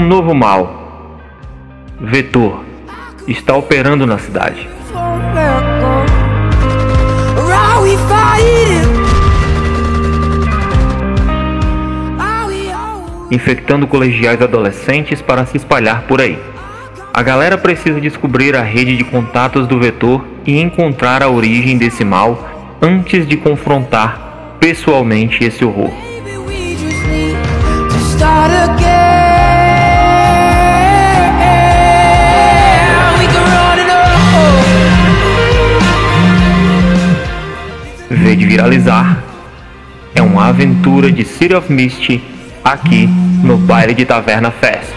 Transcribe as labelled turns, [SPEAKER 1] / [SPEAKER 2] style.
[SPEAKER 1] novo mal, Vetor, está operando na cidade. Infectando colegiais adolescentes para se espalhar por aí. A galera precisa descobrir a rede de contatos do vetor e encontrar a origem desse mal antes de confrontar pessoalmente esse horror. De viralizar é uma aventura de City of Mist aqui no Baile de Taverna Fest.